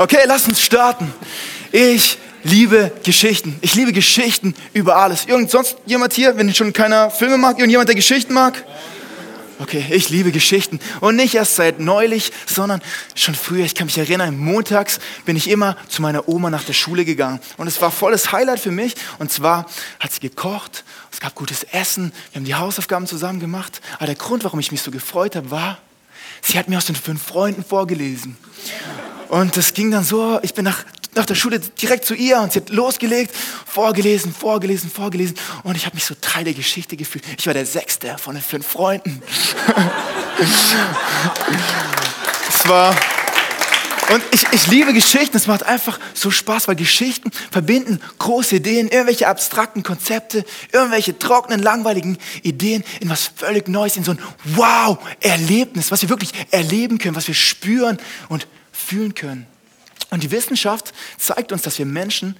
Okay, lass uns starten. Ich liebe Geschichten. Ich liebe Geschichten über alles. Irgend sonst jemand hier, wenn schon keiner Filme mag, irgendjemand, der Geschichten mag? Okay, ich liebe Geschichten. Und nicht erst seit neulich, sondern schon früher. Ich kann mich erinnern, montags bin ich immer zu meiner Oma nach der Schule gegangen. Und es war volles Highlight für mich. Und zwar hat sie gekocht, es gab gutes Essen, wir haben die Hausaufgaben zusammen gemacht. Aber der Grund, warum ich mich so gefreut habe, war, sie hat mir aus den fünf Freunden vorgelesen. Und das ging dann so, ich bin nach, nach der Schule direkt zu ihr und sie hat losgelegt, vorgelesen, vorgelesen, vorgelesen. Und ich habe mich so Teil der Geschichte gefühlt. Ich war der Sechste von den fünf Freunden. es war... Und ich, ich liebe Geschichten, es macht einfach so Spaß, weil Geschichten verbinden große Ideen, irgendwelche abstrakten Konzepte, irgendwelche trockenen, langweiligen Ideen in was völlig Neues, in so ein Wow-Erlebnis, was wir wirklich erleben können, was wir spüren und fühlen können. Und die Wissenschaft zeigt uns, dass wir Menschen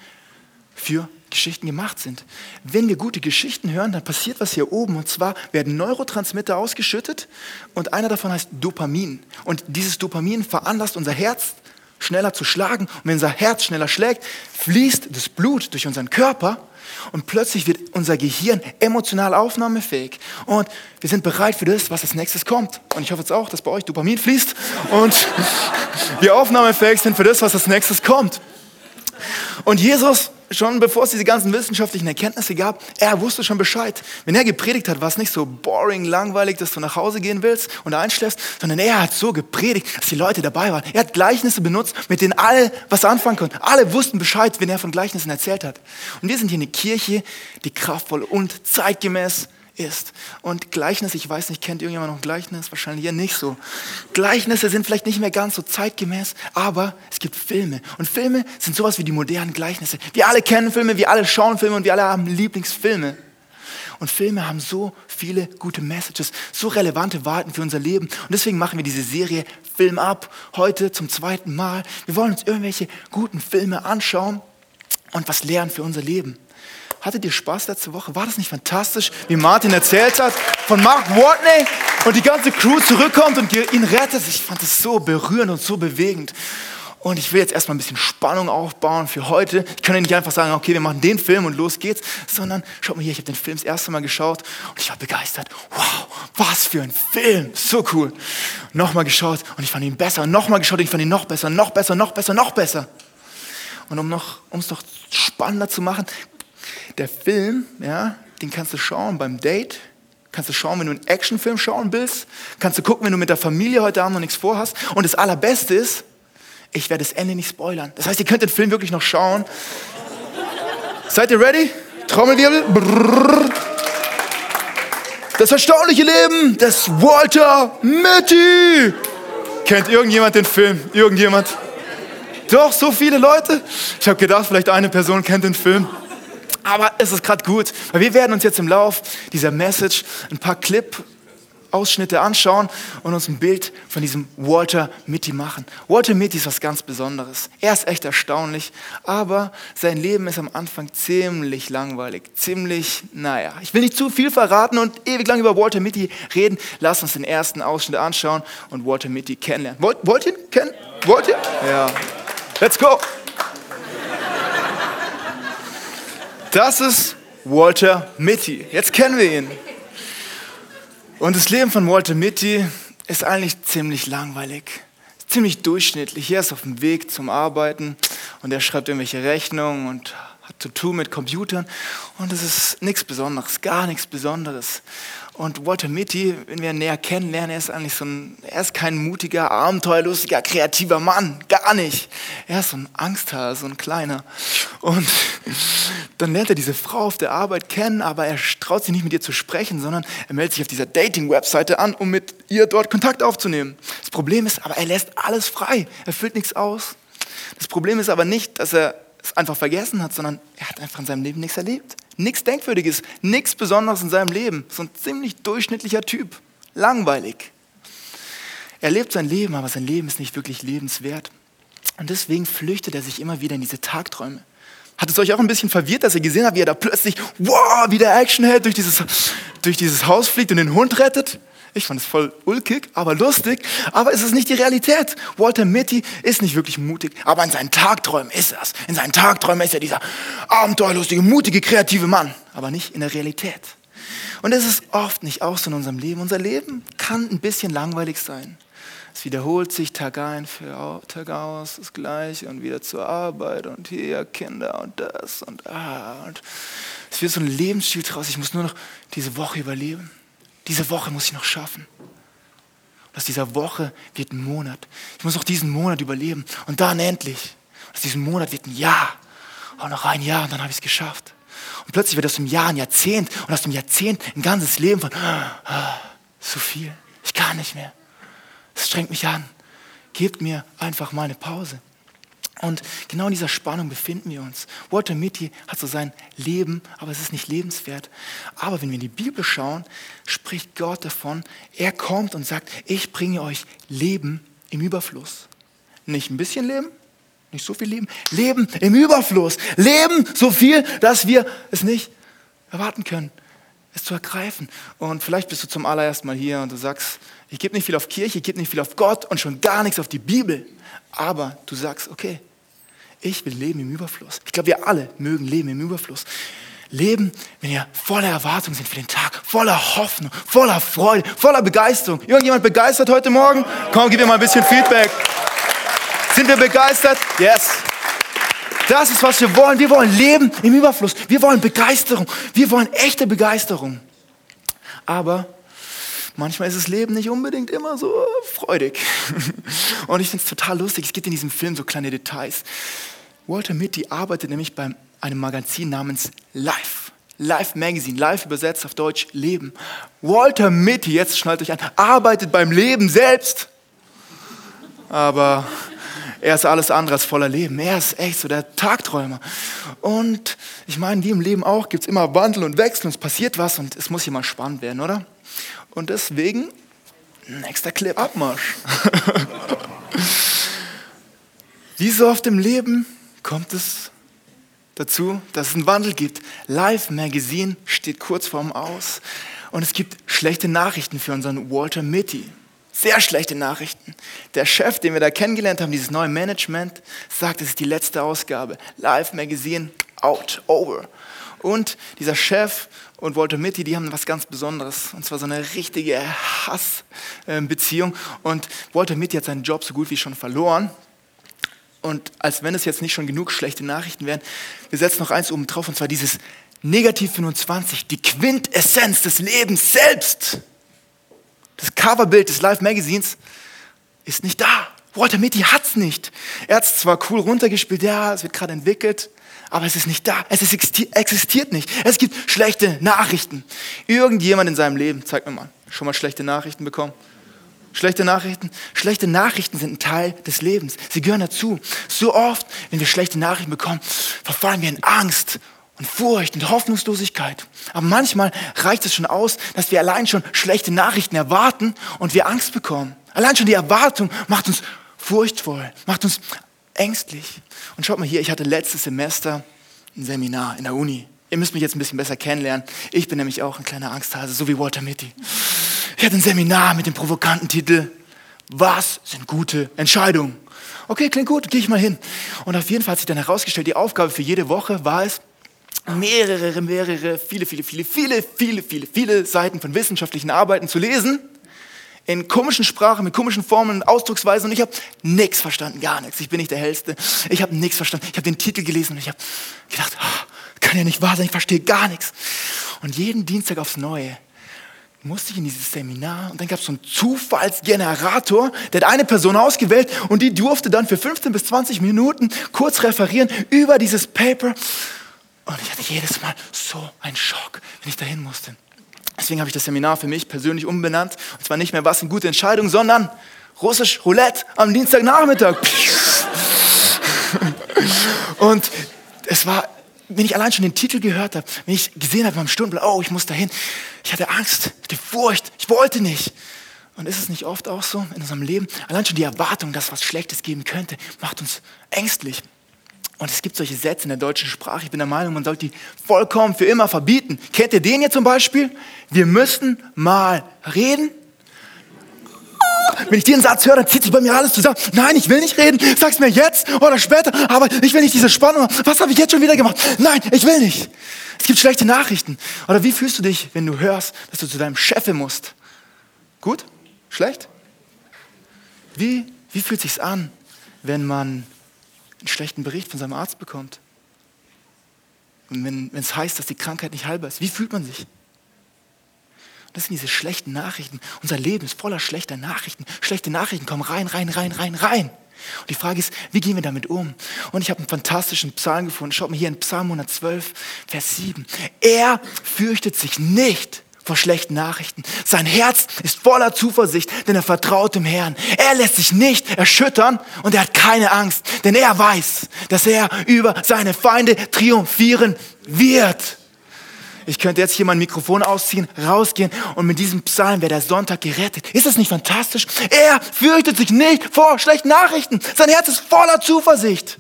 für Geschichten gemacht sind. Wenn wir gute Geschichten hören, dann passiert was hier oben. Und zwar werden Neurotransmitter ausgeschüttet und einer davon heißt Dopamin. Und dieses Dopamin veranlasst unser Herz schneller zu schlagen. Und wenn unser Herz schneller schlägt, fließt das Blut durch unseren Körper und plötzlich wird unser Gehirn emotional aufnahmefähig. Und wir sind bereit für das, was als nächstes kommt. Und ich hoffe jetzt auch, dass bei euch Dopamin fließt und wir aufnahmefähig sind für das, was als nächstes kommt. Und Jesus, schon bevor es diese ganzen wissenschaftlichen Erkenntnisse gab, er wusste schon Bescheid. Wenn er gepredigt hat, war es nicht so boring, langweilig, dass du nach Hause gehen willst und einschläfst, sondern er hat so gepredigt, dass die Leute dabei waren. Er hat Gleichnisse benutzt, mit denen alle was anfangen konnten. Alle wussten Bescheid, wenn er von Gleichnissen erzählt hat. Und wir sind hier eine Kirche, die kraftvoll und zeitgemäß ist. Und Gleichnisse, ich weiß nicht, kennt irgendjemand noch ein Gleichnis? Wahrscheinlich ja nicht so. Gleichnisse sind vielleicht nicht mehr ganz so zeitgemäß, aber es gibt Filme. Und Filme sind sowas wie die modernen Gleichnisse. Wir alle kennen Filme, wir alle schauen Filme und wir alle haben Lieblingsfilme. Und Filme haben so viele gute Messages, so relevante Wahrheiten für unser Leben. Und deswegen machen wir diese Serie Film ab, heute zum zweiten Mal. Wir wollen uns irgendwelche guten Filme anschauen und was lernen für unser Leben. Hattet ihr Spaß letzte Woche? War das nicht fantastisch, wie Martin erzählt hat von Mark Watney und die ganze Crew zurückkommt und ihn rettet? Ich fand es so berührend und so bewegend. Und ich will jetzt erstmal ein bisschen Spannung aufbauen für heute. Ich kann ja nicht einfach sagen, okay, wir machen den Film und los geht's, sondern schaut mal hier, ich habe den Film das erste Mal geschaut und ich war begeistert. Wow, was für ein Film, so cool. Nochmal geschaut und ich fand ihn besser, nochmal geschaut und ich fand ihn noch besser, noch besser, noch besser, noch besser. Und um es noch spannender zu machen, der Film, ja, den kannst du schauen beim Date, kannst du schauen, wenn du einen Actionfilm schauen willst, kannst du gucken, wenn du mit der Familie heute Abend noch nichts vorhast. Und das Allerbeste ist, ich werde das Ende nicht spoilern. Das heißt, ihr könnt den Film wirklich noch schauen. Seid ihr ready? Trommelwirbel. Brrr. Das erstaunliche Leben des Walter Mitty. Kennt irgendjemand den Film? Irgendjemand? Doch, so viele Leute. Ich habe gedacht, vielleicht eine Person kennt den Film. Aber es ist gerade gut, weil wir werden uns jetzt im Lauf dieser Message ein paar Clip-Ausschnitte anschauen und uns ein Bild von diesem Walter Mitty machen. Walter Mitty ist was ganz Besonderes. Er ist echt erstaunlich, aber sein Leben ist am Anfang ziemlich langweilig, ziemlich, naja. Ich will nicht zu viel verraten und ewig lang über Walter Mitty reden. Lass uns den ersten Ausschnitt anschauen und Walter Mitty kennenlernen. Wollt, wollt ihr ihn kennen? Wollt ihr? Ja. Let's go! Das ist Walter Mitty. Jetzt kennen wir ihn. Und das Leben von Walter Mitty ist eigentlich ziemlich langweilig, ziemlich durchschnittlich. Er ist auf dem Weg zum Arbeiten und er schreibt irgendwelche Rechnungen und hat zu tun mit Computern und es ist nichts Besonderes, gar nichts Besonderes. Und Walter Mitty, wenn wir ihn näher kennenlernen, er ist eigentlich so ein, er ist kein mutiger, abenteuerlustiger, kreativer Mann, gar nicht. Er ist so ein Angsthase, so ein kleiner. Und dann lernt er diese Frau auf der Arbeit kennen, aber er traut sich nicht mit ihr zu sprechen, sondern er meldet sich auf dieser Dating-Webseite an, um mit ihr dort Kontakt aufzunehmen. Das Problem ist aber, er lässt alles frei, er füllt nichts aus. Das Problem ist aber nicht, dass er es einfach vergessen hat, sondern er hat einfach in seinem Leben nichts erlebt. Nichts Denkwürdiges, nichts Besonderes in seinem Leben. So ein ziemlich durchschnittlicher Typ. Langweilig. Er lebt sein Leben, aber sein Leben ist nicht wirklich lebenswert. Und deswegen flüchtet er sich immer wieder in diese Tagträume. Hat es euch auch ein bisschen verwirrt, dass ihr gesehen habt, wie er da plötzlich, wow, wie der Actionheld durch dieses, durch dieses Haus fliegt und den Hund rettet? Ich fand es voll ulkig, aber lustig. Aber es ist nicht die Realität. Walter Mitty ist nicht wirklich mutig, aber in seinen Tagträumen ist er es. In seinen Tagträumen ist er dieser abenteuerlustige, mutige, kreative Mann. Aber nicht in der Realität. Und es ist oft nicht auch so in unserem Leben. Unser Leben kann ein bisschen langweilig sein. Es wiederholt sich Tag ein für Tag aus, das Gleiche und wieder zur Arbeit und hier Kinder und das und ah. Und es wird so ein Lebensstil draus. Ich muss nur noch diese Woche überleben. Diese Woche muss ich noch schaffen. Und aus dieser Woche wird ein Monat. Ich muss noch diesen Monat überleben. Und dann endlich. Aus diesem Monat wird ein Jahr. Auch noch ein Jahr und dann habe ich es geschafft. Und plötzlich wird aus dem Jahr ein Jahrzehnt und aus dem Jahrzehnt ein ganzes Leben von ah, so viel. Ich kann nicht mehr. Es strengt mich an. Gebt mir einfach mal eine Pause. Und genau in dieser Spannung befinden wir uns. Walter Mitty hat so sein Leben, aber es ist nicht lebenswert. Aber wenn wir in die Bibel schauen, spricht Gott davon, er kommt und sagt, ich bringe euch Leben im Überfluss. Nicht ein bisschen Leben, nicht so viel Leben, Leben im Überfluss. Leben so viel, dass wir es nicht erwarten können, es zu ergreifen. Und vielleicht bist du zum allerersten Mal hier und du sagst, ich gebe nicht viel auf Kirche, ich gebe nicht viel auf Gott und schon gar nichts auf die Bibel. Aber du sagst, okay, ich will leben im Überfluss. Ich glaube, wir alle mögen leben im Überfluss. Leben, wenn wir voller Erwartung sind für den Tag, voller Hoffnung, voller Freude, voller Begeisterung. Irgendjemand begeistert heute Morgen? Komm, gib mir mal ein bisschen Feedback. Sind wir begeistert? Yes. Das ist, was wir wollen. Wir wollen Leben im Überfluss. Wir wollen Begeisterung. Wir wollen echte Begeisterung. Aber manchmal ist das Leben nicht unbedingt immer so freudig. Und ich finde es total lustig. Es gibt in diesem Film so kleine Details. Walter Mitty arbeitet nämlich bei einem Magazin namens Life. Life Magazine, Life übersetzt auf Deutsch Leben. Walter Mitty, jetzt schnallt euch an, arbeitet beim Leben selbst. Aber er ist alles andere als voller Leben. Er ist echt so der Tagträumer. Und ich meine, wie im Leben auch, gibt es immer Wandel und Wechsel und es passiert was und es muss hier mal spannend werden, oder? Und deswegen, nächster Clip, Abmarsch. Wie so oft im Leben kommt es dazu, dass es einen Wandel gibt. Live Magazine steht kurz vorm Aus und es gibt schlechte Nachrichten für unseren Walter Mitty. Sehr schlechte Nachrichten. Der Chef, den wir da kennengelernt haben, dieses neue Management, sagt, es ist die letzte Ausgabe. Live Magazine, out, over. Und dieser Chef und Walter Mitty, die haben was ganz Besonderes. Und zwar so eine richtige Hassbeziehung. Und Walter Mitty hat seinen Job so gut wie schon verloren. Und als wenn es jetzt nicht schon genug schlechte Nachrichten wären, wir setzen noch eins oben drauf, und zwar dieses Negativ 25, die Quintessenz des Lebens selbst. Das Coverbild des Live Magazins ist nicht da. Walter Mitty hat es nicht. Er hat es zwar cool runtergespielt, ja, es wird gerade entwickelt, aber es ist nicht da. Es existiert nicht. Es gibt schlechte Nachrichten. Irgendjemand in seinem Leben, zeig mir mal, schon mal schlechte Nachrichten bekommen? Schlechte Nachrichten? Schlechte Nachrichten sind ein Teil des Lebens. Sie gehören dazu. So oft, wenn wir schlechte Nachrichten bekommen, verfallen wir in Angst und Furcht und Hoffnungslosigkeit. Aber manchmal reicht es schon aus, dass wir allein schon schlechte Nachrichten erwarten und wir Angst bekommen. Allein schon die Erwartung macht uns furchtvoll, macht uns ängstlich. Und schaut mal hier, ich hatte letztes Semester ein Seminar in der Uni. Ihr müsst mich jetzt ein bisschen besser kennenlernen. Ich bin nämlich auch ein kleiner Angsthase, so wie Walter Mitty. Ich hatte ein Seminar mit dem provokanten Titel Was sind gute Entscheidungen? Okay, klingt gut, gehe ich mal hin. Und auf jeden Fall hat sich dann herausgestellt, die Aufgabe für jede Woche war es, mehrere, mehrere, viele, viele, viele, viele, viele, viele, viele Seiten von wissenschaftlichen Arbeiten zu lesen in komischen Sprachen, mit komischen Formeln und Ausdrucksweisen und ich habe nichts verstanden, gar nichts. Ich bin nicht der Hellste. Ich habe nichts verstanden. Ich habe den Titel gelesen und ich habe gedacht, oh, kann ja nicht wahr sein, ich verstehe gar nichts. Und jeden Dienstag aufs Neue musste ich in dieses Seminar und dann gab es so einen Zufallsgenerator, der hat eine Person ausgewählt und die durfte dann für 15 bis 20 Minuten kurz referieren über dieses Paper. Und ich hatte jedes Mal so einen Schock, wenn ich dahin musste. Deswegen habe ich das Seminar für mich persönlich umbenannt. Und zwar nicht mehr was eine gute Entscheidung, sondern russisch Roulette am Dienstagnachmittag. Und es war, wenn ich allein schon den Titel gehört habe, wenn ich gesehen habe beim Stundenplan, oh, ich muss dahin, ich hatte Angst, ich hatte Furcht, ich wollte nicht. Und ist es nicht oft auch so in unserem Leben? Allein schon die Erwartung, dass was Schlechtes geben könnte, macht uns ängstlich. Und es gibt solche Sätze in der deutschen Sprache, ich bin der Meinung, man sollte die vollkommen für immer verbieten. Kennt ihr den hier zum Beispiel? Wir müssen mal reden. Wenn ich den Satz höre, dann zieht sich bei mir alles zusammen. Nein, ich will nicht reden. Sag's mir jetzt oder später. Aber ich will nicht diese Spannung. Was habe ich jetzt schon wieder gemacht? Nein, ich will nicht. Es gibt schlechte Nachrichten. Oder wie fühlst du dich, wenn du hörst, dass du zu deinem Chef musst? Gut? Schlecht? Wie, wie fühlt sich's an, wenn man einen schlechten Bericht von seinem Arzt bekommt? Und wenn es heißt, dass die Krankheit nicht heilbar ist, wie fühlt man sich? Das sind diese schlechten Nachrichten. Unser Leben ist voller schlechter Nachrichten. Schlechte Nachrichten kommen rein, rein, rein, rein, rein. Und die Frage ist, wie gehen wir damit um? Und ich habe einen fantastischen Psalm gefunden. Schaut mal hier in Psalm 112, Vers 7. Er fürchtet sich nicht vor schlechten Nachrichten. Sein Herz ist voller Zuversicht, denn er vertraut dem Herrn. Er lässt sich nicht erschüttern und er hat keine Angst, denn er weiß, dass er über seine Feinde triumphieren wird. Ich könnte jetzt hier mein Mikrofon ausziehen, rausgehen und mit diesem Psalm wäre der Sonntag gerettet. Ist das nicht fantastisch? Er fürchtet sich nicht vor schlechten Nachrichten. Sein Herz ist voller Zuversicht.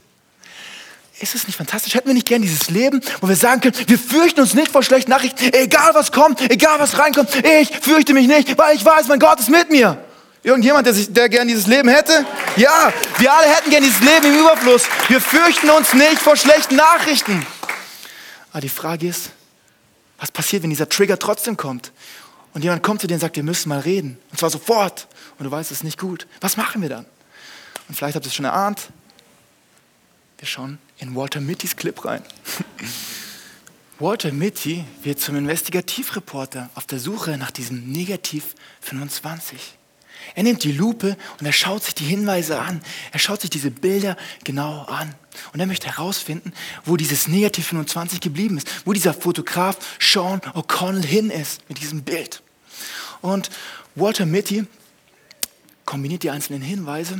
Ist es nicht fantastisch? Hätten wir nicht gern dieses Leben, wo wir sagen können, wir fürchten uns nicht vor schlechten Nachrichten, egal was kommt, egal was reinkommt, ich fürchte mich nicht, weil ich weiß, mein Gott ist mit mir. Irgendjemand, der, sich, der gern dieses Leben hätte? Ja, wir alle hätten gern dieses Leben im Überfluss. Wir fürchten uns nicht vor schlechten Nachrichten. Aber die Frage ist, was passiert, wenn dieser Trigger trotzdem kommt? Und jemand kommt zu dir und sagt, wir müssen mal reden. Und zwar sofort. Und du weißt, es ist nicht gut. Was machen wir dann? Und vielleicht habt ihr es schon erahnt. Wir schauen in Walter Mittys Clip rein. Walter Mitty wird zum Investigativreporter auf der Suche nach diesem Negativ 25. Er nimmt die Lupe und er schaut sich die Hinweise an. Er schaut sich diese Bilder genau an. Und er möchte herausfinden, wo dieses Negativ 25 geblieben ist, wo dieser Fotograf Sean O'Connell hin ist mit diesem Bild. Und Walter Mitty kombiniert die einzelnen Hinweise.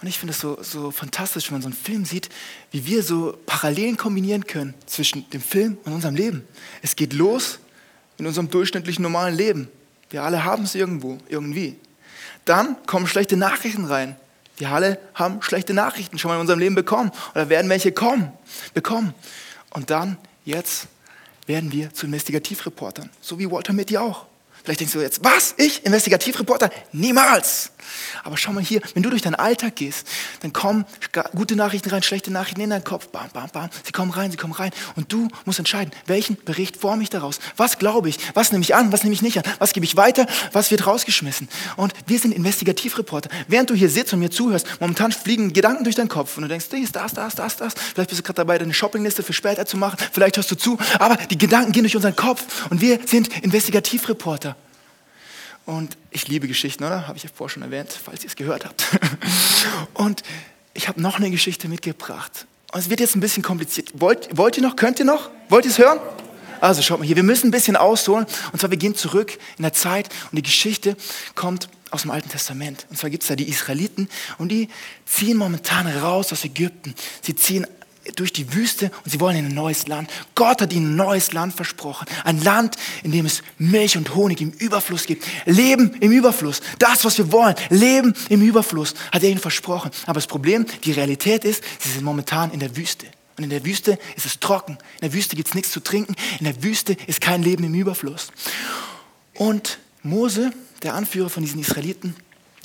Und ich finde es so, so fantastisch, wenn man so einen Film sieht, wie wir so Parallelen kombinieren können zwischen dem Film und unserem Leben. Es geht los in unserem durchschnittlichen normalen Leben. Wir alle haben es irgendwo, irgendwie. Dann kommen schlechte Nachrichten rein. Wir alle haben schlechte Nachrichten schon mal in unserem Leben bekommen oder werden welche kommen, bekommen. Und dann, jetzt, werden wir zu Investigativreportern, so wie Walter Mitty auch. Vielleicht denkst du jetzt, was? Ich? Investigativreporter? Niemals! Aber schau mal hier, wenn du durch deinen Alltag gehst, dann kommen gute Nachrichten rein, schlechte Nachrichten in deinen Kopf. Bam, bam, bam. Sie kommen rein, sie kommen rein. Und du musst entscheiden, welchen Bericht forme ich daraus? Was glaube ich? Was nehme ich an? Was nehme ich nicht an? Was gebe ich weiter? Was wird rausgeschmissen? Und wir sind Investigativreporter. Während du hier sitzt und mir zuhörst, momentan fliegen Gedanken durch deinen Kopf und du denkst, das, das, das, das. Vielleicht bist du gerade dabei, deine Shoppingliste für später zu machen. Vielleicht hörst du zu. Aber die Gedanken gehen durch unseren Kopf und wir sind Investigativreporter. Und ich liebe Geschichten, oder? Habe ich ja vorher schon erwähnt, falls ihr es gehört habt. Und ich habe noch eine Geschichte mitgebracht. Und es wird jetzt ein bisschen kompliziert. Wollt, wollt ihr noch? Könnt ihr noch? Wollt ihr es hören? Also schaut mal hier, wir müssen ein bisschen ausholen. Und zwar, wir gehen zurück in der Zeit und die Geschichte kommt aus dem Alten Testament. Und zwar gibt es da die Israeliten und die ziehen momentan raus aus Ägypten. Sie ziehen durch die Wüste und sie wollen in ein neues Land. Gott hat ihnen ein neues Land versprochen. Ein Land, in dem es Milch und Honig im Überfluss gibt. Leben im Überfluss. Das, was wir wollen. Leben im Überfluss hat er ihnen versprochen. Aber das Problem, die Realität ist, sie sind momentan in der Wüste. Und in der Wüste ist es trocken. In der Wüste gibt es nichts zu trinken. In der Wüste ist kein Leben im Überfluss. Und Mose, der Anführer von diesen Israeliten,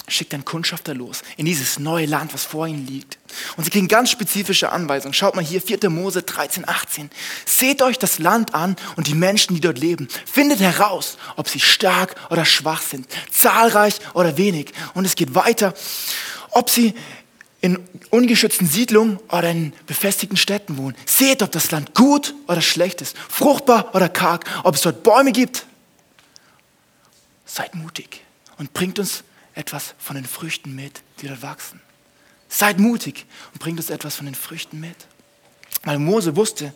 schickt einen Kundschafter los in dieses neue Land, was vor ihnen liegt. Und sie kriegen ganz spezifische Anweisungen. Schaut mal hier, 4. Mose 13, 18. Seht euch das Land an und die Menschen, die dort leben. Findet heraus, ob sie stark oder schwach sind, zahlreich oder wenig. Und es geht weiter, ob sie in ungeschützten Siedlungen oder in befestigten Städten wohnen. Seht, ob das Land gut oder schlecht ist, fruchtbar oder karg, ob es dort Bäume gibt. Seid mutig und bringt uns etwas von den Früchten mit, die dort wachsen. Seid mutig und bringt uns etwas von den Früchten mit. Weil Mose wusste,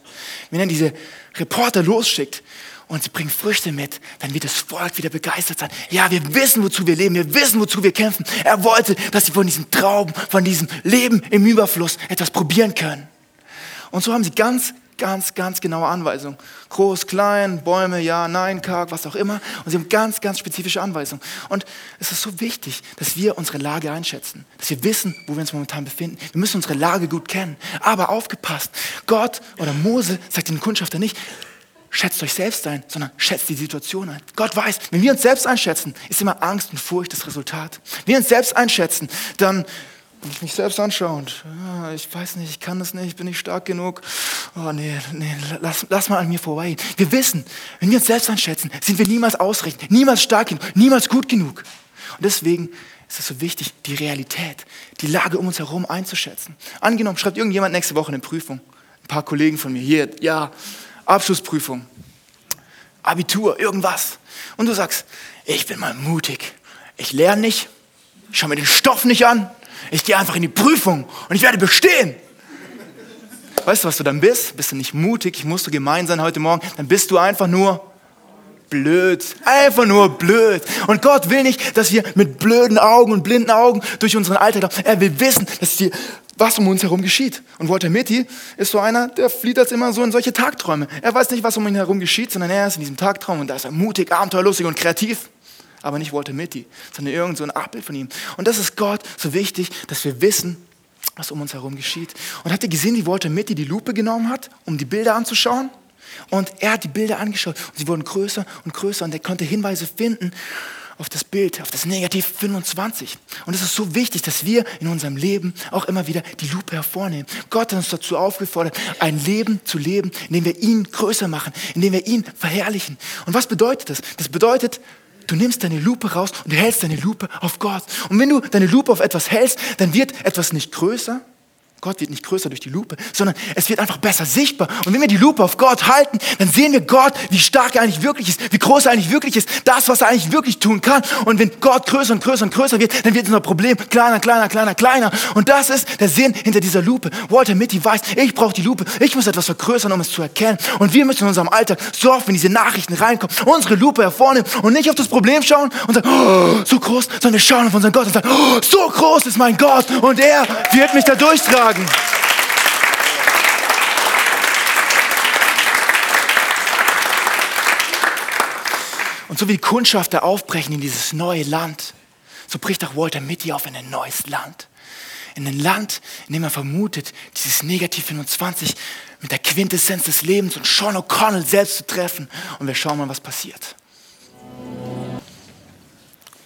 wenn er diese Reporter losschickt und sie bringen Früchte mit, dann wird das Volk wieder begeistert sein. Ja, wir wissen, wozu wir leben, wir wissen, wozu wir kämpfen. Er wollte, dass sie von diesen Trauben, von diesem Leben im Überfluss etwas probieren können. Und so haben sie ganz ganz, ganz genaue Anweisungen. Groß, klein, Bäume, ja, nein, karg, was auch immer. Und sie haben ganz, ganz spezifische Anweisungen. Und es ist so wichtig, dass wir unsere Lage einschätzen, dass wir wissen, wo wir uns momentan befinden. Wir müssen unsere Lage gut kennen. Aber aufgepasst, Gott oder Mose sagt den Kundschafter nicht, schätzt euch selbst ein, sondern schätzt die Situation ein. Gott weiß, wenn wir uns selbst einschätzen, ist immer Angst und Furcht das Resultat. Wenn wir uns selbst einschätzen, dann, wenn ich mich selbst anschaue und ah, ich weiß nicht, ich kann das nicht, bin ich stark genug. Oh nee, nee, lass, lass mal an mir vorbei. Wir wissen, wenn wir uns selbst einschätzen, sind wir niemals ausreichend, niemals stark genug, niemals gut genug. Und deswegen ist es so wichtig, die Realität, die Lage um uns herum einzuschätzen. Angenommen, schreibt irgendjemand nächste Woche eine Prüfung. Ein paar Kollegen von mir hier, ja, Abschlussprüfung, Abitur, irgendwas. Und du sagst, ich bin mal mutig. Ich lerne nicht, ich schaue mir den Stoff nicht an, ich gehe einfach in die Prüfung und ich werde bestehen. Weißt du, was du dann bist? Bist du nicht mutig? Ich musste gemein sein heute Morgen. Dann bist du einfach nur blöd. Einfach nur blöd. Und Gott will nicht, dass wir mit blöden Augen und blinden Augen durch unseren Alltag laufen. Er will wissen, dass die, was um uns herum geschieht. Und Walter Mitty ist so einer, der flieht jetzt immer so in solche Tagträume. Er weiß nicht, was um ihn herum geschieht, sondern er ist in diesem Tagtraum und da ist er mutig, abenteuerlustig und kreativ. Aber nicht Walter Mitty, sondern irgend so ein Abbild von ihm. Und das ist Gott so wichtig, dass wir wissen, was um uns herum geschieht. Und habt ihr gesehen, wie Walter Mitty die Lupe genommen hat, um die Bilder anzuschauen? Und er hat die Bilder angeschaut und sie wurden größer und größer und er konnte Hinweise finden auf das Bild, auf das Negativ 25. Und es ist so wichtig, dass wir in unserem Leben auch immer wieder die Lupe hervornehmen. Gott hat uns dazu aufgefordert, ein Leben zu leben, in dem wir ihn größer machen, in dem wir ihn verherrlichen. Und was bedeutet das? Das bedeutet, du nimmst deine Lupe raus und hältst deine Lupe auf Gott. Und wenn du deine Lupe auf etwas hältst, dann wird etwas nicht größer, Gott wird nicht größer durch die Lupe, sondern es wird einfach besser sichtbar. Und wenn wir die Lupe auf Gott halten, dann sehen wir Gott, wie stark er eigentlich wirklich ist, wie groß er eigentlich wirklich ist, das, was er eigentlich wirklich tun kann. Und wenn Gott größer und größer und größer wird, dann wird unser Problem kleiner, kleiner, kleiner, kleiner. Und das ist der Sinn hinter dieser Lupe. Walter Mitty weiß, ich brauche die Lupe, ich muss etwas vergrößern, um es zu erkennen. Und wir müssen in unserem Alltag so oft, wenn diese Nachrichten reinkommen, unsere Lupe hervornehmen und nicht auf das Problem schauen und sagen, oh, so groß, sondern wir schauen auf unseren Gott und sagen, oh, so groß ist mein Gott und er wird mich da durchtragen sagen. Und so wie die Kundschafter aufbrechen in dieses neue Land, so bricht auch Walter Mitty auf in ein neues Land. In ein Land, in dem er vermutet, dieses Negativ 25 mit der Quintessenz des Lebens und Sean O'Connell selbst zu treffen. Und wir schauen mal, was passiert.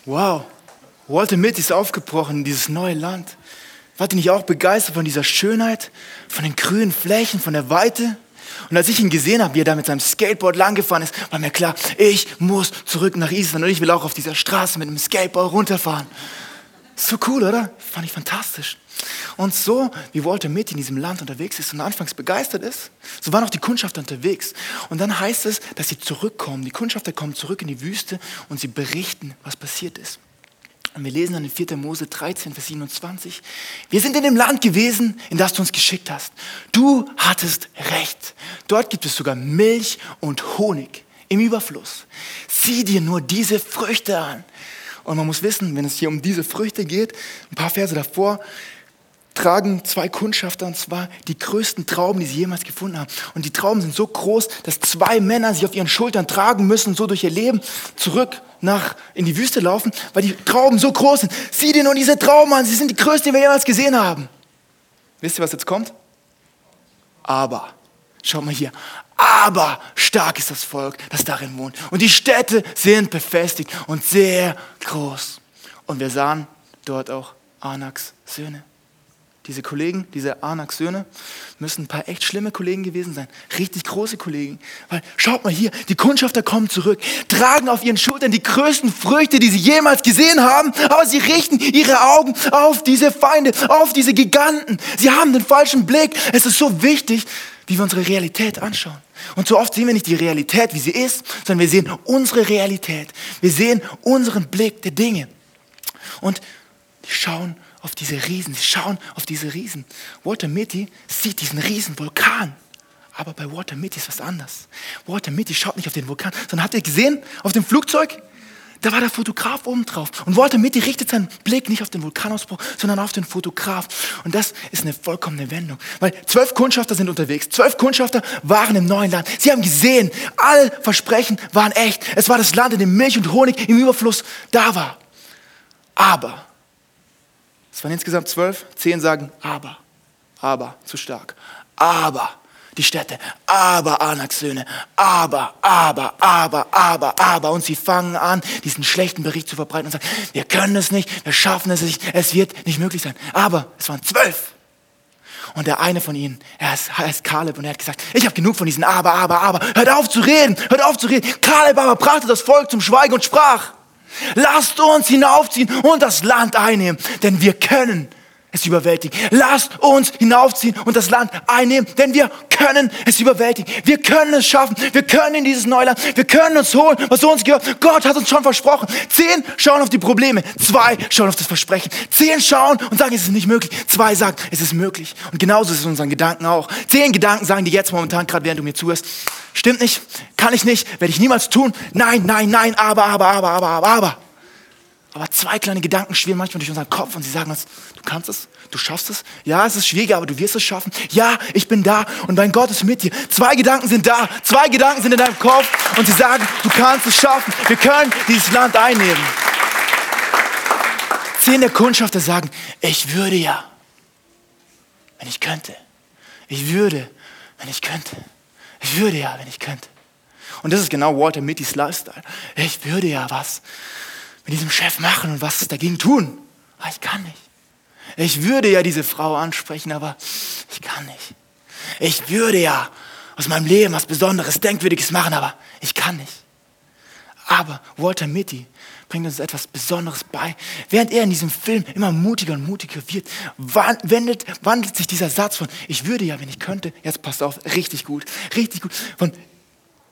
Wow, Walter Mitty ist aufgebrochen in dieses neue Land. Wart ihr nicht auch begeistert von dieser Schönheit, von den grünen Flächen, von der Weite? Und als ich ihn gesehen habe, wie er da mit seinem Skateboard langgefahren ist, war mir klar, ich muss zurück nach Island und ich will auch auf dieser Straße mit dem Skateboard runterfahren. So cool, oder? Fand ich fantastisch. Und so, wie Walter mit in diesem Land unterwegs ist und anfangs begeistert ist, so waren auch die Kundschafter unterwegs. Und dann heißt es, dass sie zurückkommen. Die Kundschafter kommen zurück in die Wüste und sie berichten, was passiert ist. Und wir lesen dann in 4. Mose 13, Vers 27. Wir sind in dem Land gewesen, in das du uns geschickt hast. Du hattest recht. Dort gibt es sogar Milch und Honig im Überfluss. Sieh dir nur diese Früchte an. Und man muss wissen, wenn es hier um diese Früchte geht, ein paar Verse davor, tragen zwei Kundschafter, und zwar die größten Trauben, die sie jemals gefunden haben. Und die Trauben sind so groß, dass zwei Männer sich auf ihren Schultern tragen müssen, so durch ihr Leben zurück nach, in die Wüste laufen, weil die Trauben so groß sind. Sieh dir nur diese Trauben an, sie sind die größten, die wir jemals gesehen haben. Wisst ihr, was jetzt kommt? Aber, schau mal hier, aber stark ist das Volk, das darin wohnt. Und die Städte sind befestigt und sehr groß. Und wir sahen dort auch Anaks Söhne. Diese Kollegen, diese Anaks Söhne, müssen ein paar echt schlimme Kollegen gewesen sein. Richtig große Kollegen. Weil, schaut mal hier, die Kundschafter kommen zurück, tragen auf ihren Schultern die größten Früchte, die sie jemals gesehen haben, aber sie richten ihre Augen auf diese Feinde, auf diese Giganten. Sie haben den falschen Blick. Es ist so wichtig, wie wir unsere Realität anschauen. Und so oft sehen wir nicht die Realität, wie sie ist, sondern wir sehen unsere Realität. Wir sehen unseren Blick der Dinge. Und die schauen auf diese Riesen, sie schauen auf diese Riesen. Walter Mitty sieht diesen riesen Vulkan. Aber bei Walter Mitty ist was anders. Walter Mitty schaut nicht auf den Vulkan, sondern habt ihr gesehen, auf dem Flugzeug, da war der Fotograf oben drauf. Und Walter Mitty richtet seinen Blick nicht auf den Vulkanausbruch, sondern auf den Fotograf. Und das ist eine vollkommene Wendung. Weil zwölf Kundschafter sind unterwegs. Zwölf Kundschafter waren im neuen Land. Sie haben gesehen, alle Versprechen waren echt. Es war das Land, in dem Milch und Honig im Überfluss da war. Aber es waren insgesamt zwölf. Zehn sagen, aber, aber, zu stark. Aber die Städte, aber Anaks Söhne, aber, aber, aber, aber, aber. Und sie fangen an, diesen schlechten Bericht zu verbreiten und sagen, wir können es nicht, wir schaffen es nicht, es wird nicht möglich sein. Aber es waren zwölf. Und der eine von ihnen, er heißt Kaleb und er hat gesagt, ich habe genug von diesen Aber, Aber, Aber. Hört auf zu reden, hört auf zu reden. Kaleb aber brachte das Volk zum Schweigen und sprach, lasst uns hinaufziehen und das Land einnehmen, denn wir können es überwältigen. Lasst uns hinaufziehen und das Land einnehmen, denn wir können es überwältigen. Wir können es schaffen. Wir können in dieses Neuland. Wir können uns holen, was uns gehört. Gott hat uns schon versprochen. Zehn schauen auf die Probleme. Zwei schauen auf das Versprechen. Zehn schauen und sagen, es ist nicht möglich. Zwei sagen, es ist möglich. Und genauso ist es in unseren Gedanken auch. Zehn Gedanken sagen die jetzt momentan, gerade während du mir zuhörst, stimmt nicht, kann ich nicht, werde ich niemals tun. Nein, nein, nein, aber, aber, aber, aber, aber, aber. Aber zwei kleine Gedanken schwirren manchmal durch unseren Kopf und sie sagen uns, du kannst es, du schaffst es. Ja, es ist schwieriger, aber du wirst es schaffen. Ja, ich bin da und dein Gott ist mit dir. Zwei Gedanken sind da, zwei Gedanken sind in deinem Kopf und sie sagen, du kannst es schaffen. Wir können dieses Land einnehmen. Zehn der Kundschafter sagen, ich würde ja, wenn ich könnte. Ich würde, wenn ich könnte. Ich würde ja, wenn ich könnte. Und das ist genau Walter Mittys Lifestyle. Ich würde ja was mit diesem Chef machen und was dagegen tun. Aber ich kann nicht. Ich würde ja diese Frau ansprechen, aber ich kann nicht. Ich würde ja aus meinem Leben was Besonderes, Denkwürdiges machen, aber ich kann nicht. Aber Walter Mitty bringt uns etwas Besonderes bei. Während er in diesem Film immer mutiger und mutiger wird, wandelt, wandelt sich dieser Satz von ich würde ja, wenn ich könnte, jetzt passt auf, richtig gut, richtig gut, von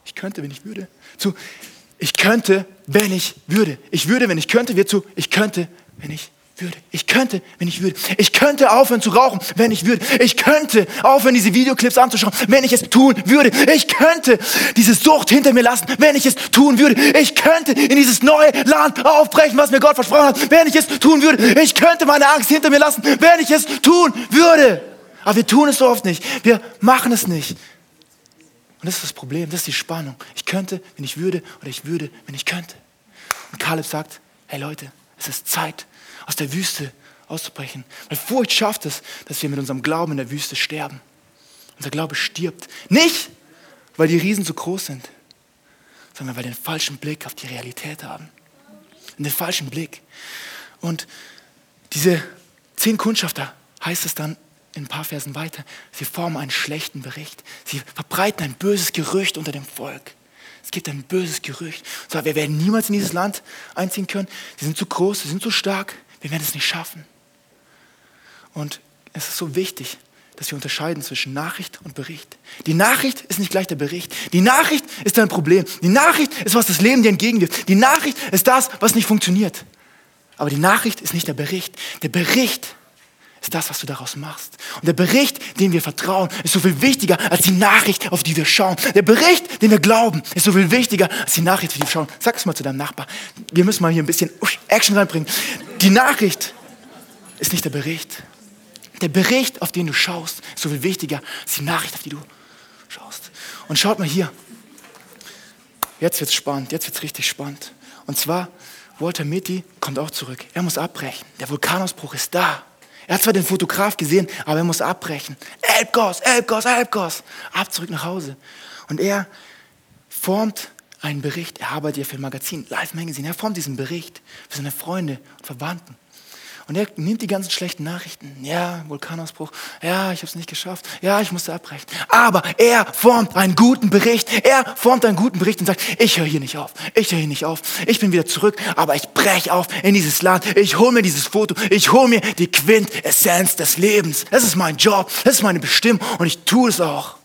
ich könnte, wenn ich würde, zu ich könnte, wenn ich würde. Ich würde, wenn ich könnte, wird zu, ich könnte, wenn ich würde. Ich könnte, wenn ich würde. Ich könnte aufhören zu rauchen, wenn ich würde. Ich könnte aufhören, diese Videoclips anzuschauen, wenn ich es tun würde. Ich könnte diese Sucht hinter mir lassen, wenn ich es tun würde. Ich könnte in dieses neue Land aufbrechen, was mir Gott versprochen hat, wenn ich es tun würde. Ich könnte meine Angst hinter mir lassen, wenn ich es tun würde. Aber wir tun es so oft nicht. Wir machen es nicht. Und das ist das Problem, das ist die Spannung. Ich könnte, wenn ich würde, oder ich würde, wenn ich könnte. Und Kaleb sagt, hey Leute, es ist Zeit, aus der Wüste auszubrechen. Weil Furcht schafft es, dass wir mit unserem Glauben in der Wüste sterben. Unser Glaube stirbt. Nicht, weil die Riesen zu groß sind, sondern weil wir den falschen Blick auf die Realität haben. Den falschen Blick. Und diese zehn Kundschafter heißt es dann in ein paar Versen weiter, sie formen einen schlechten Bericht. Sie verbreiten ein böses Gerücht unter dem Volk. Es gibt ein böses Gerücht. So, wir werden niemals in dieses Land einziehen können. Sie sind zu groß, sie sind zu stark. Wir werden es nicht schaffen. Und es ist so wichtig, dass wir unterscheiden zwischen Nachricht und Bericht. Die Nachricht ist nicht gleich der Bericht. Die Nachricht ist dein Problem. Die Nachricht ist, was das Leben dir entgegenwirft. Die Nachricht ist das, was nicht funktioniert. Aber die Nachricht ist nicht der Bericht. Der Bericht ist das, was du daraus machst. Und der Bericht, dem wir vertrauen, ist so viel wichtiger als die Nachricht, auf die wir schauen. Der Bericht, den wir glauben, ist so viel wichtiger als die Nachricht, auf die wir schauen. Sag es mal zu deinem Nachbar. Wir müssen mal hier ein bisschen Action reinbringen. Die Nachricht ist nicht der Bericht. Der Bericht, auf den du schaust, ist so viel wichtiger als die Nachricht, auf die du schaust. Und schaut mal hier. Jetzt wird es spannend, jetzt wird es richtig spannend. Und zwar, Walter Mitty kommt auch zurück. Er muss abbrechen. Der Vulkanausbruch ist da. Er hat zwar den Fotograf gesehen, aber er muss abbrechen. Elbgos, Elbgos, Elbgos. Ab zurück nach Hause. Und er formt einen Bericht. Er arbeitet ja für ein Magazin, Live Magazine. Er formt diesen Bericht für seine Freunde und Verwandten. Und er nimmt die ganzen schlechten Nachrichten. Ja, Vulkanausbruch. Ja, ich habe es nicht geschafft. Ja, ich musste abbrechen. Aber er formt einen guten Bericht. Er formt einen guten Bericht und sagt, ich höre hier nicht auf. Ich höre hier nicht auf. Ich bin wieder zurück, aber ich breche auf in dieses Land. Ich hole mir dieses Foto. Ich hole mir die Quintessenz des Lebens. Das ist mein Job. Das ist meine Bestimmung und ich tue es auch.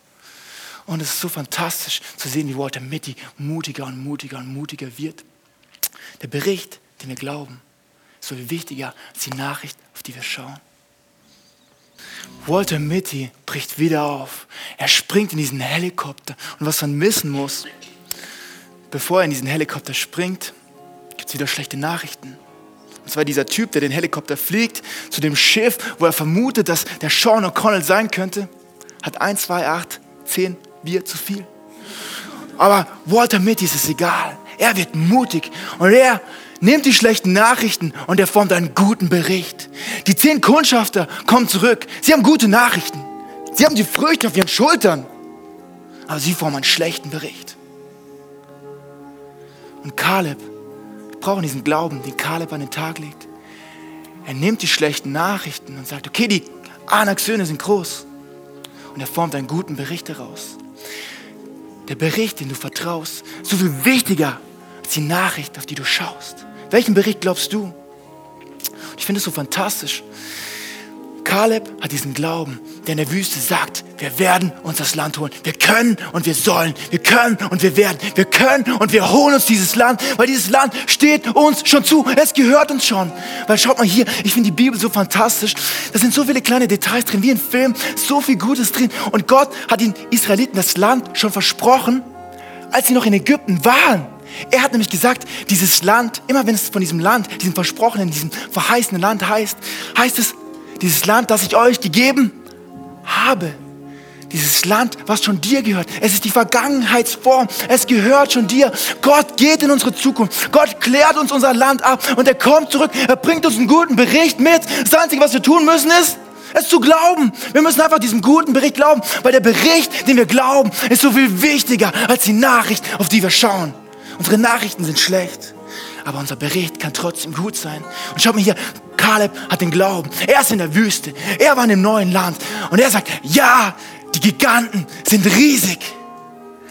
Und es ist so fantastisch zu sehen, wie Walter Mitty mutiger und mutiger und mutiger wird. Der Bericht, den wir glauben, so viel wichtiger als die Nachricht, auf die wir schauen. Walter Mitty bricht wieder auf. Er springt in diesen Helikopter. Und was man wissen muss, bevor er in diesen Helikopter springt, gibt es wieder schlechte Nachrichten. Und zwar dieser Typ, der den Helikopter fliegt, zu dem Schiff, wo er vermutet, dass der Sean O'Connell sein könnte, hat 1, 2, 8, 10 Bier zu viel. Aber Walter Mitty ist es egal. Er wird mutig und er nimmt die schlechten Nachrichten und er formt einen guten Bericht. Die zehn Kundschafter kommen zurück. Sie haben gute Nachrichten. Sie haben die Früchte auf ihren Schultern. aber sie formen einen schlechten Bericht. Und Kaleb, wir brauchen diesen Glauben, den Kaleb an den Tag legt. Er nimmt die schlechten Nachrichten und sagt, okay, die Anaks Söhne sind groß. Und er formt einen guten Bericht daraus. Der Bericht, den du vertraust, so viel wichtiger als die Nachricht, auf die du schaust. Welchen Bericht glaubst du? Ich finde es so fantastisch. Kaleb hat diesen Glauben, der in der Wüste sagt, wir werden uns das Land holen. Wir können und wir sollen. Wir können und wir werden. Wir können und wir holen uns dieses Land, weil dieses Land steht uns schon zu. Es gehört uns schon. Weil schaut mal hier, ich finde die Bibel so fantastisch. Da sind so viele kleine Details drin, wie ein Film, so viel Gutes drin. Und Gott hat den Israeliten das Land schon versprochen, als sie noch in Ägypten waren. Er hat nämlich gesagt, dieses Land, immer wenn es von diesem Land, diesem versprochenen, diesem verheißenen Land heißt, heißt es, dieses Land, das ich euch gegeben habe. Dieses Land, was schon dir gehört. Es ist die Vergangenheitsform. Es gehört schon dir. Gott geht in unsere Zukunft. Gott klärt uns unser Land ab und er kommt zurück. Er bringt uns einen guten Bericht mit. Das Einzige, was wir tun müssen, ist, es zu glauben. Wir müssen einfach diesem guten Bericht glauben, weil der Bericht, den wir glauben, ist so viel wichtiger als die Nachricht, auf die wir schauen. Unsere Nachrichten sind schlecht, aber unser Bericht kann trotzdem gut sein. Und schaut mal hier, Kaleb hat den Glauben. Er ist in der Wüste. Er war in einem neuen Land. Und er sagt, ja, die Giganten sind riesig.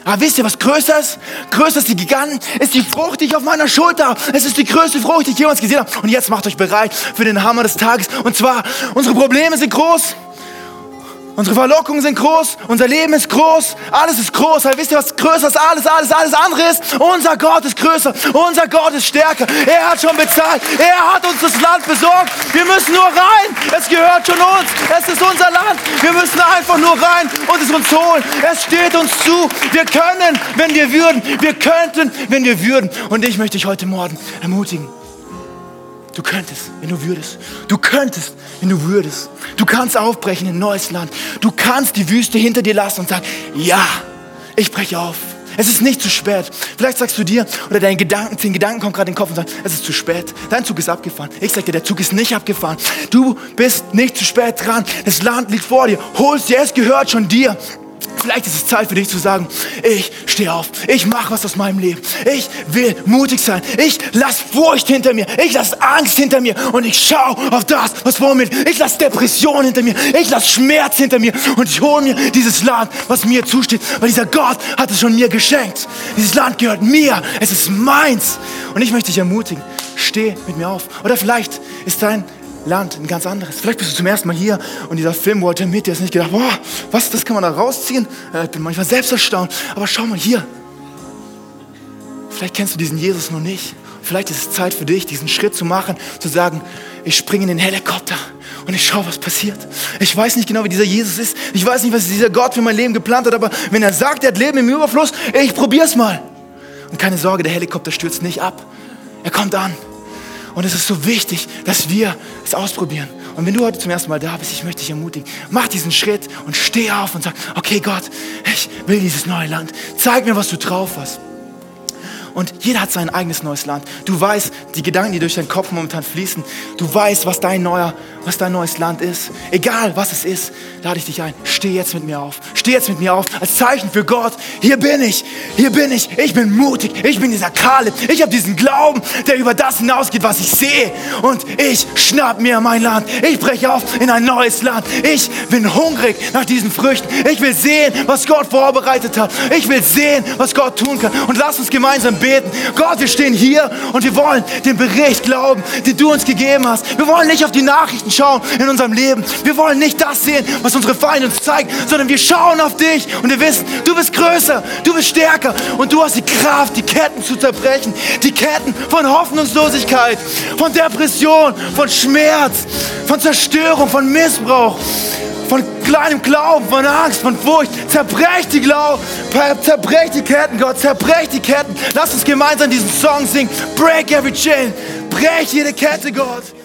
Aber wisst ihr, was größer ist? Größer als die Giganten ist die Frucht, die ich auf meiner Schulter habe. Es ist die größte Frucht, die ich jemals gesehen habe. Und jetzt macht euch bereit für den Hammer des Tages. Und zwar, unsere Probleme sind groß. Unsere Verlockungen sind groß, unser Leben ist groß, alles ist groß. Aber wisst ihr, was größer ist? Alles, alles, alles andere ist? Unser Gott ist größer, unser Gott ist stärker. Er hat schon bezahlt, er hat uns das Land besorgt. Wir müssen nur rein, es gehört schon uns, es ist unser Land. Wir müssen einfach nur rein und es uns holen. Es steht uns zu. Wir können, wenn wir würden. Wir könnten, wenn wir würden. Und ich möchte dich heute Morgen ermutigen. Du könntest, wenn du würdest. Du könntest, wenn du würdest. Du kannst aufbrechen in ein neues Land. Du kannst die Wüste hinter dir lassen und sagen, ja, ich breche auf. Es ist nicht zu spät. Vielleicht sagst du dir oder deinen Gedanken, zehn Gedanken kommen gerade in den Kopf und sagen, es ist zu spät. Dein Zug ist abgefahren. Ich sag dir, der Zug ist nicht abgefahren. Du bist nicht zu spät dran. Das Land liegt vor dir. Hol's dir, es gehört schon dir. Vielleicht ist es Zeit für dich zu sagen, ich stehe auf, ich mache was aus meinem Leben, ich will mutig sein, ich lasse Furcht hinter mir, ich lasse Angst hinter mir. Und ich schaue auf das, was vor mir ist. Ich lasse Depression hinter mir, ich lasse Schmerz hinter mir. Und ich hole mir dieses Land, was mir zusteht, weil dieser Gott hat es schon mir geschenkt. Dieses Land gehört mir, es ist meins. Und ich möchte dich ermutigen, steh mit mir auf. Oder vielleicht ist dein Land, ein ganz anderes. Vielleicht bist du zum ersten Mal hier und dieser Film Walter Mitty hast nicht gedacht, boah, was, das kann man da rausziehen? Äh, ich bin manchmal selbst erstaunt. Aber schau mal hier. Vielleicht kennst du diesen Jesus noch nicht. Vielleicht ist es Zeit für dich, diesen Schritt zu machen, zu sagen, ich springe in den Helikopter und ich schaue, was passiert. Ich weiß nicht genau, wie dieser Jesus ist. Ich weiß nicht, was dieser Gott für mein Leben geplant hat, aber wenn er sagt, er hat Leben im Überfluss, ich probier's mal. Und keine Sorge, der Helikopter stürzt nicht ab. Er kommt an. Und es ist so wichtig, dass wir es ausprobieren. Und wenn du heute zum ersten Mal da bist, ich möchte dich ermutigen, mach diesen Schritt und steh auf und sag, okay Gott, ich will dieses neue Land. Zeig mir, was du drauf hast. Und jeder hat sein eigenes neues Land. Du weißt, die Gedanken, die durch deinen Kopf momentan fließen, du weißt, was dein, neuer, was dein neues Land ist. Egal, was es ist, lade ich dich ein. Steh jetzt mit mir auf. Steh jetzt mit mir auf als Zeichen für Gott. Hier bin ich. Hier bin ich. Ich bin mutig. Ich bin dieser Kaleb. Ich habe diesen Glauben, der über das hinausgeht, was ich sehe. Und ich schnapp mir mein Land. Ich breche auf in ein neues Land. Ich bin hungrig nach diesen Früchten. Ich will sehen, was Gott vorbereitet hat. Ich will sehen, was Gott tun kann. Und lass uns gemeinsam beten. Gott, wir stehen hier und wir wollen den Bericht glauben, den du uns gegeben hast. Wir wollen nicht auf die Nachrichten schauen in unserem Leben. Wir wollen nicht das sehen, was unsere Feinde uns zeigen, sondern wir schauen auf dich und wir wissen, du bist größer, du bist stärker und du hast die Kraft, die Ketten zu zerbrechen. Die Ketten von Hoffnungslosigkeit, von Depression, von Schmerz, von Zerstörung, von Missbrauch von kleinem Glauben, von Angst, von Furcht. Zerbrech die Glauben, zerbrech die Ketten, Gott, zerbrech die Ketten. Lass uns gemeinsam diesen Song singen. Break every chain, brech jede Kette, Gott.